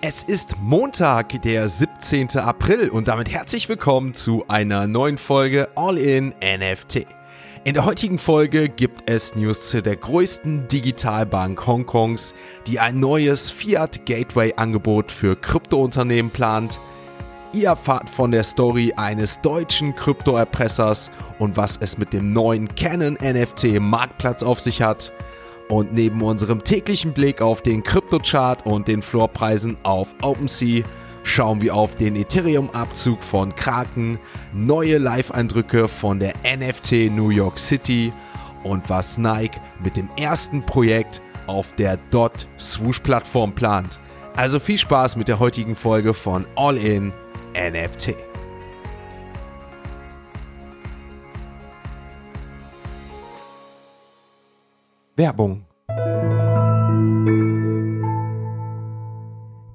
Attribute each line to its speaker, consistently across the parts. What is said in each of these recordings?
Speaker 1: Es ist Montag, der 17. April und damit herzlich willkommen zu einer neuen Folge All in NFT. In der heutigen Folge gibt es News zu der größten Digitalbank Hongkongs, die ein neues Fiat Gateway Angebot für Kryptounternehmen plant. Ihr erfahrt von der Story eines deutschen Kryptoerpressers und was es mit dem neuen Canon NFT Marktplatz auf sich hat. Und neben unserem täglichen Blick auf den Kryptochart und den Floorpreisen auf OpenSea schauen wir auf den Ethereum-Abzug von Kraken, neue Live-Eindrücke von der NFT New York City und was Nike mit dem ersten Projekt auf der Dot Swoosh-Plattform plant. Also viel Spaß mit der heutigen Folge von All In NFT. Werbung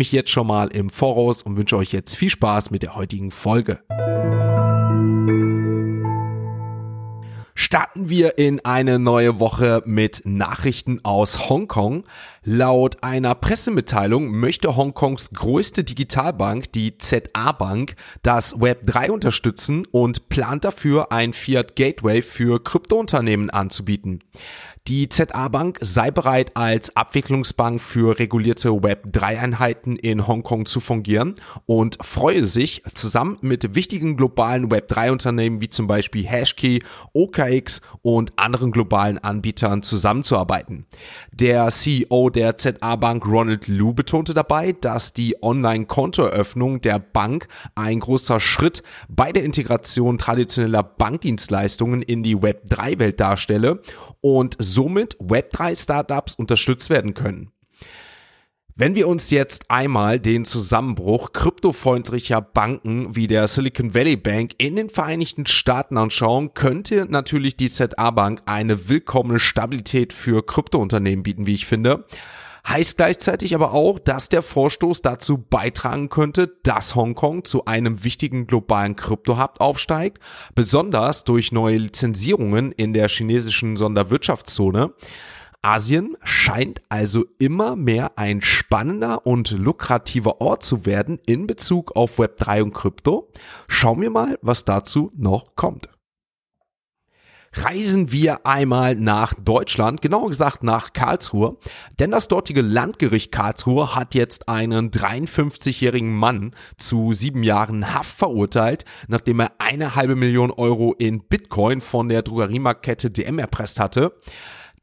Speaker 1: mich jetzt schon mal im Voraus und wünsche euch jetzt viel Spaß mit der heutigen Folge. Starten wir in eine neue Woche mit Nachrichten aus Hongkong. Laut einer Pressemitteilung möchte Hongkongs größte Digitalbank, die ZA Bank, das Web 3 unterstützen und plant dafür ein Fiat Gateway für Kryptounternehmen anzubieten. Die ZA Bank sei bereit, als Abwicklungsbank für regulierte Web3-Einheiten in Hongkong zu fungieren und freue sich, zusammen mit wichtigen globalen Web3-Unternehmen wie zum Beispiel Hashkey, OKX und anderen globalen Anbietern zusammenzuarbeiten. Der CEO der ZA Bank Ronald Liu betonte dabei, dass die Online-Kontoeröffnung der Bank ein großer Schritt bei der Integration traditioneller Bankdienstleistungen in die Web3-Welt darstelle und somit Web3-Startups unterstützt werden können. Wenn wir uns jetzt einmal den Zusammenbruch kryptofreundlicher Banken wie der Silicon Valley Bank in den Vereinigten Staaten anschauen, könnte natürlich die ZA Bank eine willkommene Stabilität für Kryptounternehmen bieten, wie ich finde. Heißt gleichzeitig aber auch, dass der Vorstoß dazu beitragen könnte, dass Hongkong zu einem wichtigen globalen Krypto-Hub aufsteigt, besonders durch neue Lizenzierungen in der chinesischen Sonderwirtschaftszone. Asien scheint also immer mehr ein spannender und lukrativer Ort zu werden in Bezug auf Web3 und Krypto. Schauen wir mal, was dazu noch kommt reisen wir einmal nach Deutschland, genauer gesagt nach Karlsruhe, denn das dortige Landgericht Karlsruhe hat jetzt einen 53-jährigen Mann zu sieben Jahren Haft verurteilt, nachdem er eine halbe Million Euro in Bitcoin von der Drogeriemarktkette DM erpresst hatte.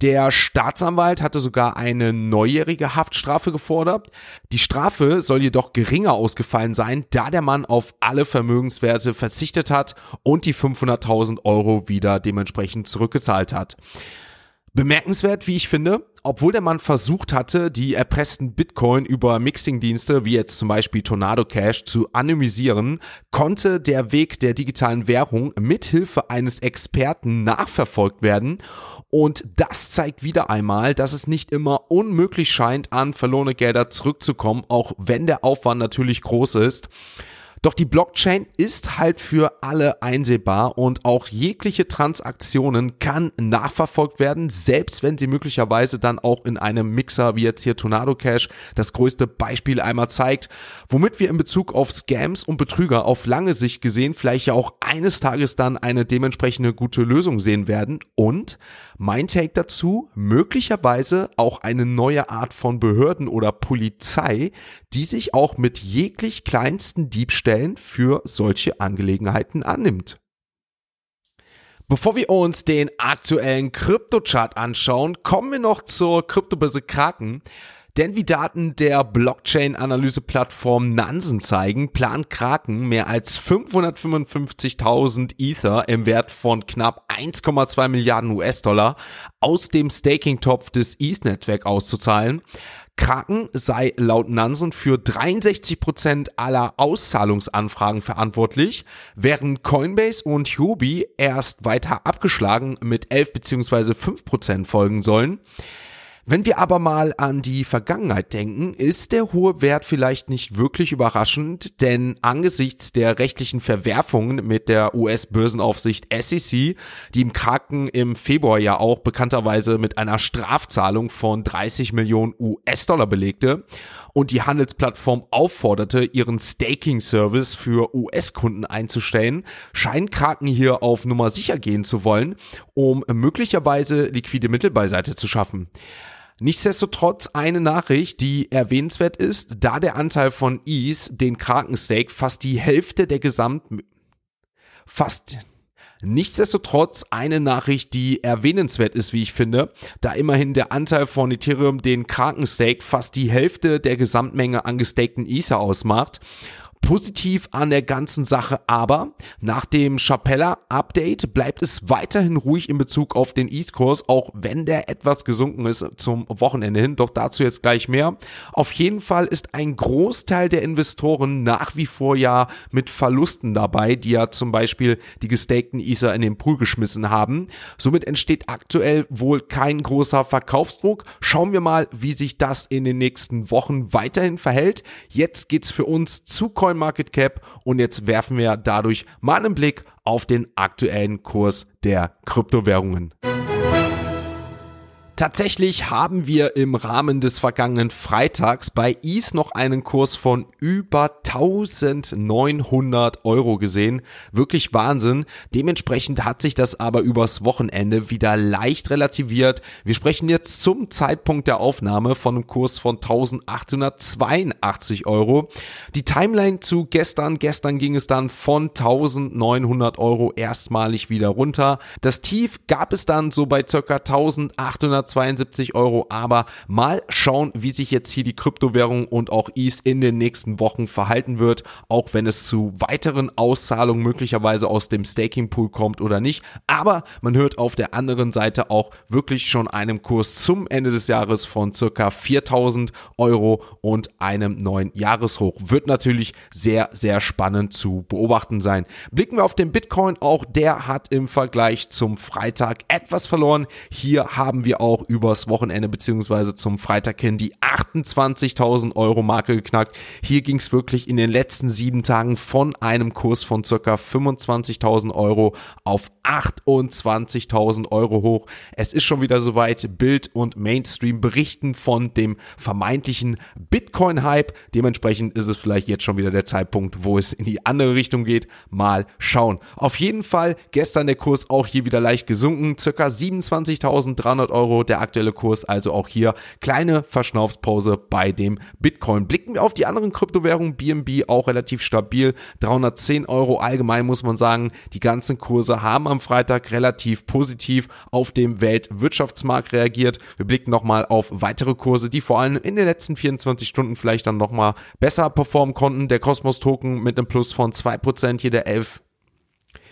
Speaker 1: Der Staatsanwalt hatte sogar eine neujährige Haftstrafe gefordert. Die Strafe soll jedoch geringer ausgefallen sein, da der Mann auf alle Vermögenswerte verzichtet hat und die 500.000 Euro wieder dementsprechend zurückgezahlt hat. Bemerkenswert, wie ich finde, obwohl der Mann versucht hatte, die erpressten Bitcoin über Mixing-Dienste wie jetzt zum Beispiel Tornado Cash zu anonymisieren, konnte der Weg der digitalen Währung mithilfe eines Experten nachverfolgt werden und das zeigt wieder einmal, dass es nicht immer unmöglich scheint, an verlorene Gelder zurückzukommen, auch wenn der Aufwand natürlich groß ist. Doch die Blockchain ist halt für alle einsehbar und auch jegliche Transaktionen kann nachverfolgt werden, selbst wenn sie möglicherweise dann auch in einem Mixer wie jetzt hier Tornado Cash das größte Beispiel einmal zeigt, womit wir in Bezug auf Scams und Betrüger auf lange Sicht gesehen vielleicht ja auch eines Tages dann eine dementsprechende gute Lösung sehen werden. Und mein Take dazu, möglicherweise auch eine neue Art von Behörden oder Polizei, die sich auch mit jeglich kleinsten Diebstellen für solche Angelegenheiten annimmt. Bevor wir uns den aktuellen Kryptochart anschauen, kommen wir noch zur Kryptobörse Kraken. Denn wie Daten der Blockchain-Analyse-Plattform Nansen zeigen, plant Kraken mehr als 555.000 Ether im Wert von knapp 1,2 Milliarden US-Dollar aus dem Staking-Topf des ETH-Netzwerk auszuzahlen. Kraken sei laut Nansen für 63% aller Auszahlungsanfragen verantwortlich, während Coinbase und Huobi erst weiter abgeschlagen mit 11 bzw. 5% folgen sollen. Wenn wir aber mal an die Vergangenheit denken, ist der hohe Wert vielleicht nicht wirklich überraschend, denn angesichts der rechtlichen Verwerfungen mit der US-Börsenaufsicht SEC, die im Kraken im Februar ja auch bekannterweise mit einer Strafzahlung von 30 Millionen US-Dollar belegte und die Handelsplattform aufforderte, ihren Staking-Service für US-Kunden einzustellen, scheint Kraken hier auf Nummer sicher gehen zu wollen, um möglicherweise liquide Mittel beiseite zu schaffen. Nichtsdestotrotz eine Nachricht, die erwähnenswert ist, da der Anteil von Ease, den Krakenstake, fast die Hälfte der Gesamt... Fast... Nichtsdestotrotz eine Nachricht, die erwähnenswert ist, wie ich finde, da immerhin der Anteil von Ethereum, den Krakenstake, fast die Hälfte der Gesamtmenge an gestakten Ether ausmacht Positiv an der ganzen Sache aber, nach dem Chapella-Update bleibt es weiterhin ruhig in Bezug auf den E-Kurs, auch wenn der etwas gesunken ist zum Wochenende hin. Doch dazu jetzt gleich mehr. Auf jeden Fall ist ein Großteil der Investoren nach wie vor ja mit Verlusten dabei, die ja zum Beispiel die gestakten Ether in den Pool geschmissen haben. Somit entsteht aktuell wohl kein großer Verkaufsdruck. Schauen wir mal, wie sich das in den nächsten Wochen weiterhin verhält. Jetzt geht's für uns zu CoinMarketCap und jetzt werfen wir dadurch mal einen Blick auf den aktuellen Kurs der Kryptowährungen. Tatsächlich haben wir im Rahmen des vergangenen Freitags bei ETH noch einen Kurs von über 1900 Euro gesehen. Wirklich Wahnsinn. Dementsprechend hat sich das aber übers Wochenende wieder leicht relativiert. Wir sprechen jetzt zum Zeitpunkt der Aufnahme von einem Kurs von 1882 Euro. Die Timeline zu gestern. Gestern ging es dann von 1900 Euro erstmalig wieder runter. Das Tief gab es dann so bei ca. 1800 172 Euro. Aber mal schauen, wie sich jetzt hier die Kryptowährung und auch ETH in den nächsten Wochen verhalten wird, auch wenn es zu weiteren Auszahlungen möglicherweise aus dem Staking Pool kommt oder nicht. Aber man hört auf der anderen Seite auch wirklich schon einem Kurs zum Ende des Jahres von circa 4000 Euro und einem neuen Jahreshoch. Wird natürlich sehr, sehr spannend zu beobachten sein. Blicken wir auf den Bitcoin, auch der hat im Vergleich zum Freitag etwas verloren. Hier haben wir auch auch übers Wochenende beziehungsweise zum Freitag hin die 28.000 Euro Marke geknackt. Hier ging es wirklich in den letzten sieben Tagen von einem Kurs von circa 25.000 Euro auf 28.000 Euro hoch. Es ist schon wieder soweit. Bild und Mainstream berichten von dem vermeintlichen Bitcoin-Hype. Dementsprechend ist es vielleicht jetzt schon wieder der Zeitpunkt, wo es in die andere Richtung geht. Mal schauen. Auf jeden Fall gestern der Kurs auch hier wieder leicht gesunken. Circa 27.300 Euro der aktuelle Kurs. Also auch hier kleine Verschnaufspause bei dem Bitcoin. Blicken wir auf die anderen Kryptowährungen. BNB auch relativ stabil. 310 Euro allgemein muss man sagen. Die ganzen Kurse haben am Freitag relativ positiv auf dem Weltwirtschaftsmarkt reagiert. Wir blicken nochmal auf weitere Kurse, die vor allem in den letzten 24 Stunden vielleicht dann nochmal besser performen konnten. Der Cosmos Token mit einem Plus von 2%, hier der 11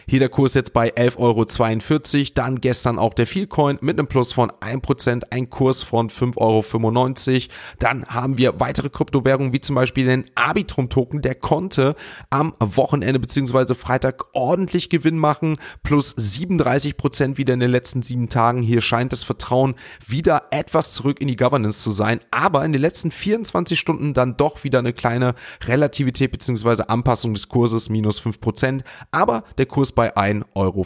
Speaker 1: hier der Kurs jetzt bei 11,42 Euro. Dann gestern auch der Feelcoin mit einem Plus von 1%, ein Kurs von 5,95 Euro. Dann haben wir weitere Kryptowährungen, wie zum Beispiel den Arbitrum-Token. Der konnte am Wochenende bzw. Freitag ordentlich Gewinn machen. Plus 37% wieder in den letzten sieben Tagen. Hier scheint das Vertrauen wieder etwas zurück in die Governance zu sein. Aber in den letzten 24 Stunden dann doch wieder eine kleine Relativität bzw. Anpassung des Kurses, minus 5%. Aber der Kurs bei 1,45 Euro.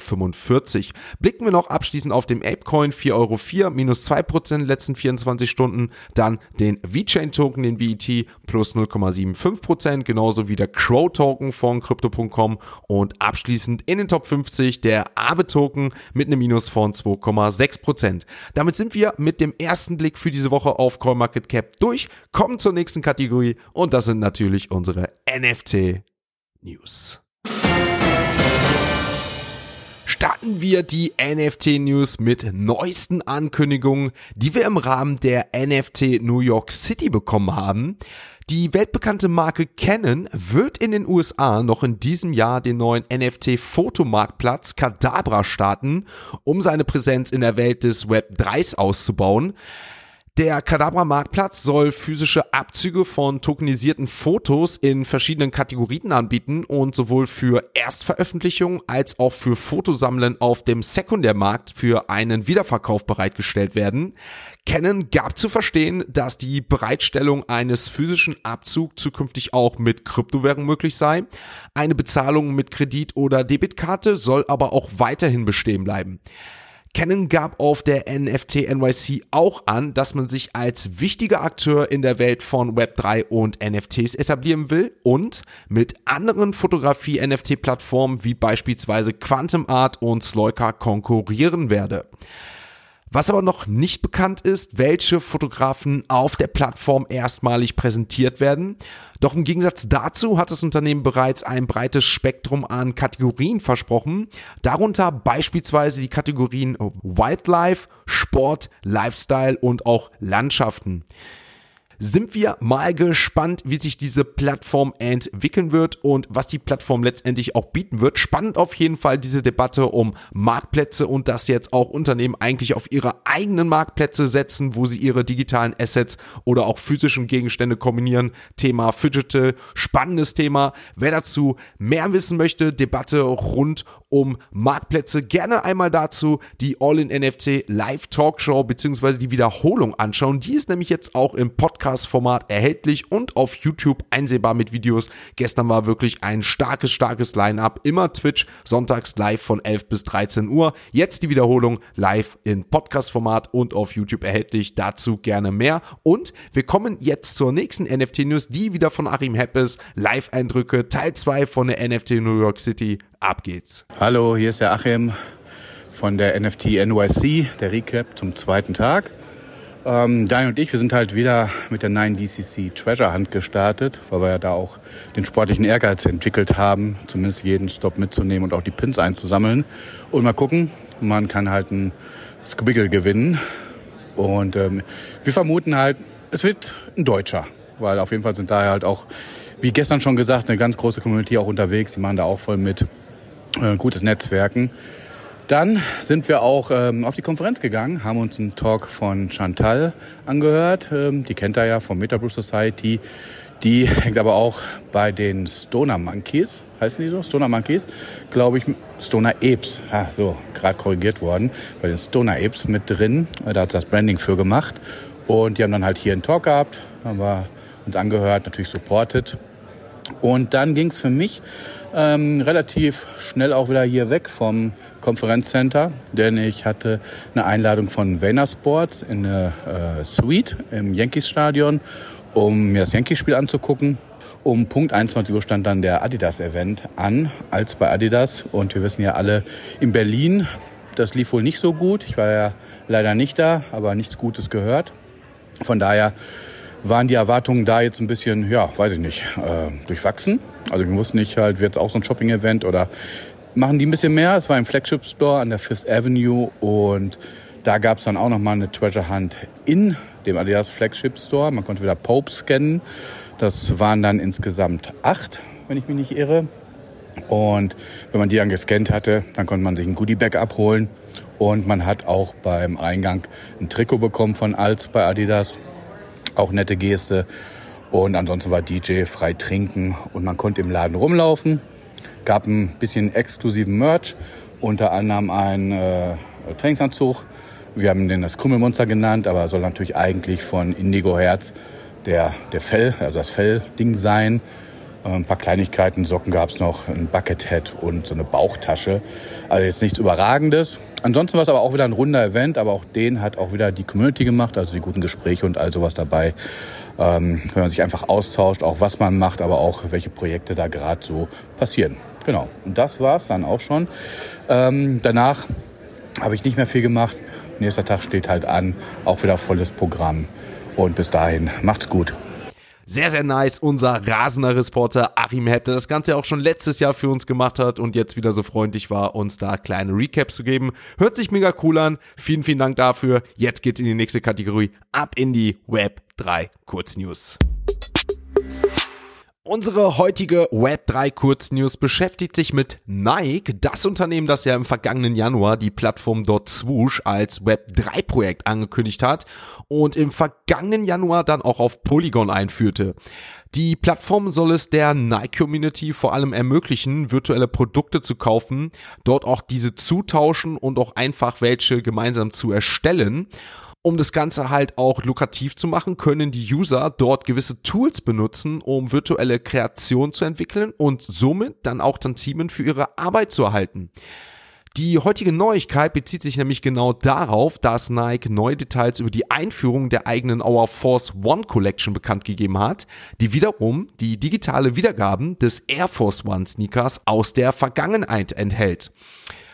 Speaker 1: Blicken wir noch abschließend auf den Apecoin 4,04 Euro, minus 2% in den letzten 24 Stunden. Dann den VeChain Token, den VET, plus 0,75%, genauso wie der Crow Token von Crypto.com und abschließend in den Top 50 der Aave Token mit einem Minus von 2,6%. Damit sind wir mit dem ersten Blick für diese Woche auf CoinMarketCap durch, kommen zur nächsten Kategorie und das sind natürlich unsere NFT News starten wir die NFT-News mit neuesten Ankündigungen, die wir im Rahmen der NFT New York City bekommen haben. Die weltbekannte Marke Canon wird in den USA noch in diesem Jahr den neuen NFT-Fotomarktplatz Cadabra starten, um seine Präsenz in der Welt des Web 3s auszubauen. Der Kadabra Marktplatz soll physische Abzüge von tokenisierten Fotos in verschiedenen Kategorien anbieten und sowohl für Erstveröffentlichung als auch für Fotosammeln auf dem Sekundärmarkt für einen Wiederverkauf bereitgestellt werden. Canon gab zu verstehen, dass die Bereitstellung eines physischen Abzugs zukünftig auch mit Kryptowährung möglich sei. Eine Bezahlung mit Kredit oder Debitkarte soll aber auch weiterhin bestehen bleiben. Canon gab auf der NFT NYC auch an, dass man sich als wichtiger Akteur in der Welt von Web3 und NFTs etablieren will und mit anderen Fotografie-NFT-Plattformen wie beispielsweise Quantum Art und Sloika konkurrieren werde. Was aber noch nicht bekannt ist, welche Fotografen auf der Plattform erstmalig präsentiert werden. Doch im Gegensatz dazu hat das Unternehmen bereits ein breites Spektrum an Kategorien versprochen, darunter beispielsweise die Kategorien Wildlife, Sport, Lifestyle und auch Landschaften sind wir mal gespannt, wie sich diese Plattform entwickeln wird und was die Plattform letztendlich auch bieten wird. Spannend auf jeden Fall diese Debatte um Marktplätze und dass jetzt auch Unternehmen eigentlich auf ihre eigenen Marktplätze setzen, wo sie ihre digitalen Assets oder auch physischen Gegenstände kombinieren. Thema Digital, spannendes Thema. Wer dazu mehr wissen möchte, Debatte rund um Marktplätze, gerne einmal dazu die All-in-NFT Live Talkshow beziehungsweise die Wiederholung anschauen. Die ist nämlich jetzt auch im Podcast-Format erhältlich und auf YouTube einsehbar mit Videos. Gestern war wirklich ein starkes, starkes Line-Up. Immer Twitch, sonntags live von 11 bis 13 Uhr. Jetzt die Wiederholung live in Podcast-Format und auf YouTube erhältlich. Dazu gerne mehr. Und wir kommen jetzt zur nächsten NFT-News, die wieder von Achim Heppes. Live-Eindrücke, Teil 2 von der NFT New York City. Ab geht's.
Speaker 2: Hallo, hier ist der Achim von der NFT NYC, der Recap zum zweiten Tag. Ähm, Daniel und ich, wir sind halt wieder mit der 9DCC Treasure Hunt gestartet, weil wir ja da auch den sportlichen Ehrgeiz entwickelt haben, zumindest jeden Stop mitzunehmen und auch die Pins einzusammeln. Und mal gucken, man kann halt einen Squiggle gewinnen. Und ähm, wir vermuten halt, es wird ein Deutscher, weil auf jeden Fall sind da halt auch, wie gestern schon gesagt, eine ganz große Community auch unterwegs. Die machen da auch voll mit äh, gutes Netzwerken. Dann sind wir auch ähm, auf die Konferenz gegangen, haben uns einen Talk von Chantal angehört. Ähm, die kennt er ja vom Metabrew Society. Die hängt aber auch bei den Stoner Monkeys, heißen die so? Stoner Monkeys, glaube ich. Stoner Apes, ah, so, gerade korrigiert worden, bei den Stoner Apes mit drin. Äh, da hat das Branding für gemacht. Und die haben dann halt hier einen Talk gehabt, haben wir uns angehört, natürlich supported. Und dann ging es für mich ähm, relativ schnell auch wieder hier weg vom Konferenzcenter, denn ich hatte eine Einladung von Vayner Sports in eine äh, Suite im Yankees Stadion, um mir das Yankees-Spiel anzugucken. Um Punkt 21 Uhr stand dann der Adidas-Event an, als bei Adidas. Und wir wissen ja alle, in Berlin, das lief wohl nicht so gut. Ich war ja leider nicht da, aber nichts Gutes gehört. Von daher waren die Erwartungen da jetzt ein bisschen, ja, weiß ich nicht, äh, durchwachsen. Also wir wussten nicht halt, wird es auch so ein Shopping-Event oder machen die ein bisschen mehr. Es war im Flagship Store an der Fifth Avenue und da gab es dann auch nochmal eine Treasure Hunt in dem Adidas Flagship Store. Man konnte wieder Pope scannen. Das waren dann insgesamt acht, wenn ich mich nicht irre. Und wenn man die dann gescannt hatte, dann konnte man sich ein Goodie-Bag abholen. Und man hat auch beim Eingang ein Trikot bekommen von Alz bei Adidas. Auch nette Geste. Und ansonsten war DJ frei trinken und man konnte im Laden rumlaufen. Gab ein bisschen exklusiven Merch, unter anderem einen äh, Trainingsanzug. Wir haben den das Krümmelmonster genannt, aber soll natürlich eigentlich von Indigo Herz der, der Fell, also das Fellding sein. Äh, ein paar Kleinigkeiten, Socken gab es noch, ein Buckethead und so eine Bauchtasche. Also jetzt nichts Überragendes. Ansonsten war es aber auch wieder ein runder Event, aber auch den hat auch wieder die Community gemacht, also die guten Gespräche und all sowas dabei. Ähm, wenn man sich einfach austauscht, auch was man macht, aber auch welche Projekte da gerade so passieren. Genau, und das war's dann auch schon. Ähm, danach habe ich nicht mehr viel gemacht. Nächster Tag steht halt an, auch wieder volles Programm. Und bis dahin, macht's gut.
Speaker 1: Sehr, sehr nice. Unser rasender Reporter Achim Hepp, der das Ganze auch schon letztes Jahr für uns gemacht hat und jetzt wieder so freundlich war, uns da kleine Recaps zu geben. Hört sich mega cool an. Vielen, vielen Dank dafür. Jetzt geht's in die nächste Kategorie. Ab in die Web 3 Kurznews. Unsere heutige Web3 Kurznews beschäftigt sich mit Nike, das Unternehmen, das ja im vergangenen Januar die Plattform Swoosh als Web3 Projekt angekündigt hat und im vergangenen Januar dann auch auf Polygon einführte. Die Plattform soll es der Nike-Community vor allem ermöglichen, virtuelle Produkte zu kaufen, dort auch diese zutauschen und auch einfach welche gemeinsam zu erstellen. Um das Ganze halt auch lukrativ zu machen, können die User dort gewisse Tools benutzen, um virtuelle Kreation zu entwickeln und somit dann auch Tantimen für ihre Arbeit zu erhalten. Die heutige Neuigkeit bezieht sich nämlich genau darauf, dass Nike neue Details über die Einführung der eigenen Our Force One Collection bekannt gegeben hat, die wiederum die digitale Wiedergaben des Air Force One Sneakers aus der Vergangenheit enthält.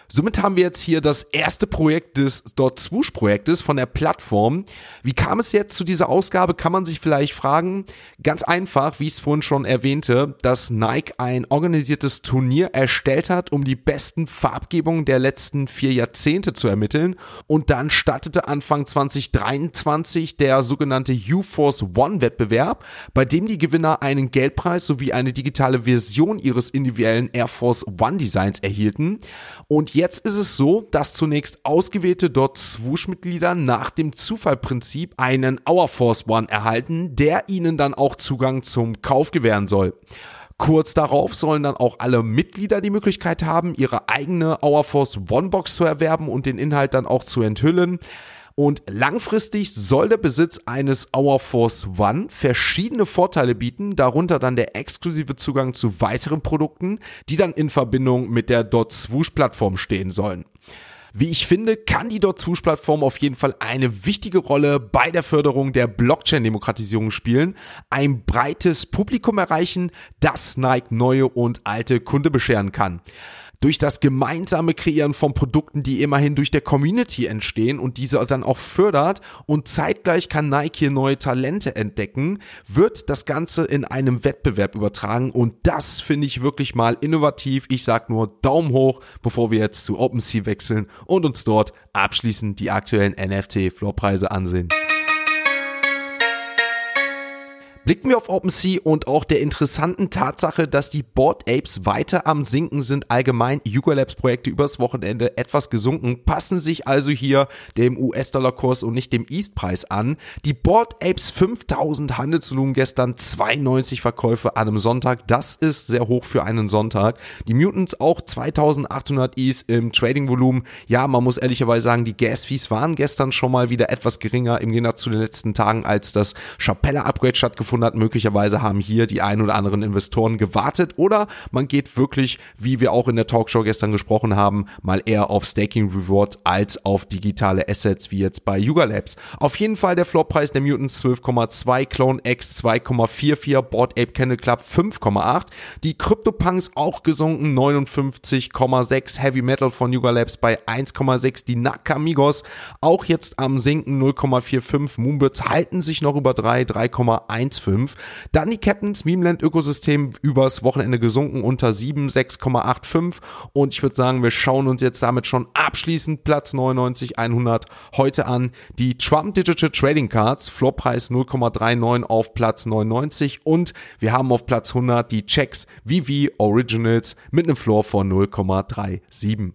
Speaker 1: Somit haben wir jetzt hier das erste Projekt des dort Swoosh Projektes von der Plattform. Wie kam es jetzt zu dieser Ausgabe, kann man sich vielleicht fragen. Ganz einfach, wie ich es vorhin schon erwähnte, dass Nike ein organisiertes Turnier erstellt hat, um die besten Farbgebungen der letzten vier Jahrzehnte zu ermitteln. Und dann startete Anfang 2023 der sogenannte U-Force One Wettbewerb, bei dem die Gewinner einen Geldpreis sowie eine digitale Version ihres individuellen Air Force One Designs erhielten. Und jetzt ist es so, dass zunächst ausgewählte dort Swoosh-Mitglieder nach dem Zufallprinzip einen Our Force One erhalten, der ihnen dann auch Zugang zum Kauf gewähren soll. Kurz darauf sollen dann auch alle Mitglieder die Möglichkeit haben, ihre eigene Our Force One Box zu erwerben und den Inhalt dann auch zu enthüllen. Und langfristig soll der Besitz eines Our Force One verschiedene Vorteile bieten, darunter dann der exklusive Zugang zu weiteren Produkten, die dann in Verbindung mit der Dot Swoosh Plattform stehen sollen. Wie ich finde, kann die Dot Swoosh Plattform auf jeden Fall eine wichtige Rolle bei der Förderung der Blockchain-Demokratisierung spielen, ein breites Publikum erreichen, das Nike neue und alte Kunde bescheren kann durch das gemeinsame Kreieren von Produkten, die immerhin durch der Community entstehen und diese dann auch fördert und zeitgleich kann Nike hier neue Talente entdecken, wird das Ganze in einem Wettbewerb übertragen und das finde ich wirklich mal innovativ. Ich sag nur Daumen hoch, bevor wir jetzt zu OpenSea wechseln und uns dort abschließend die aktuellen NFT-Floorpreise ansehen. Blicken wir auf OpenSea und auch der interessanten Tatsache, dass die Board Apes weiter am Sinken sind, allgemein Yuga Labs Projekte übers Wochenende etwas gesunken, passen sich also hier dem US-Dollar-Kurs und nicht dem East-Preis an. Die Board Apes 5000 Handelsvolumen gestern, 92 Verkäufe an einem Sonntag, das ist sehr hoch für einen Sonntag. Die Mutants auch 2800 East im Trading-Volumen. Ja, man muss ehrlicherweise sagen, die Gas-Fees waren gestern schon mal wieder etwas geringer im Gegensatz zu den letzten Tagen, als das Chapella-Upgrade stattgefunden stattgefunden hat. Möglicherweise haben hier die ein oder anderen Investoren gewartet oder man geht wirklich, wie wir auch in der Talkshow gestern gesprochen haben, mal eher auf Staking Rewards als auf digitale Assets wie jetzt bei Yuga Labs. Auf jeden Fall der Floorpreis der Mutants 12,2, Clone X 2,44, Board Ape Candle Club 5,8. Die CryptoPunks auch gesunken 59,6, Heavy Metal von Yuga Labs bei 1,6, die Nakamigos auch jetzt am sinken 0,45, Moonbirds halten sich noch über 3, 3,15 6,5. Dann die Captains Memeland Ökosystem übers Wochenende gesunken unter 7, 6,85 und ich würde sagen, wir schauen uns jetzt damit schon abschließend Platz 99 100 heute an. Die Trump Digital Trading Cards, Floorpreis 0,39 auf Platz 99 und wir haben auf Platz 100 die Checks VV Originals mit einem Floor von 0,37.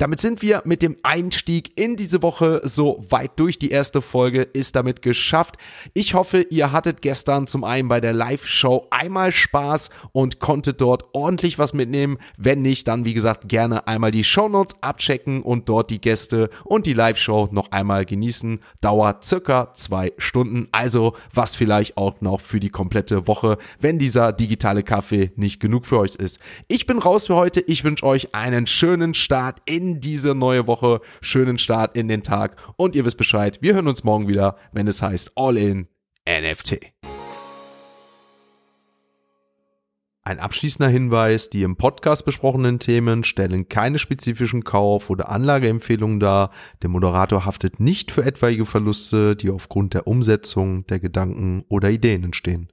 Speaker 1: Damit sind wir mit dem Einstieg in diese Woche so weit durch. Die erste Folge ist damit geschafft. Ich hoffe, ihr hattet gestern zum einen bei der Live-Show einmal Spaß und konntet dort ordentlich was mitnehmen. Wenn nicht, dann wie gesagt gerne einmal die Show Notes abchecken und dort die Gäste und die Live-Show noch einmal genießen. Dauert circa zwei Stunden. Also was vielleicht auch noch für die komplette Woche, wenn dieser digitale Kaffee nicht genug für euch ist. Ich bin raus für heute. Ich wünsche euch einen schönen Start in diese neue Woche. Schönen Start in den Tag und ihr wisst Bescheid. Wir hören uns morgen wieder, wenn es heißt All in NFT. Ein abschließender Hinweis, die im Podcast besprochenen Themen stellen keine spezifischen Kauf- oder Anlageempfehlungen dar. Der Moderator haftet nicht für etwaige Verluste, die aufgrund der Umsetzung der Gedanken oder Ideen entstehen.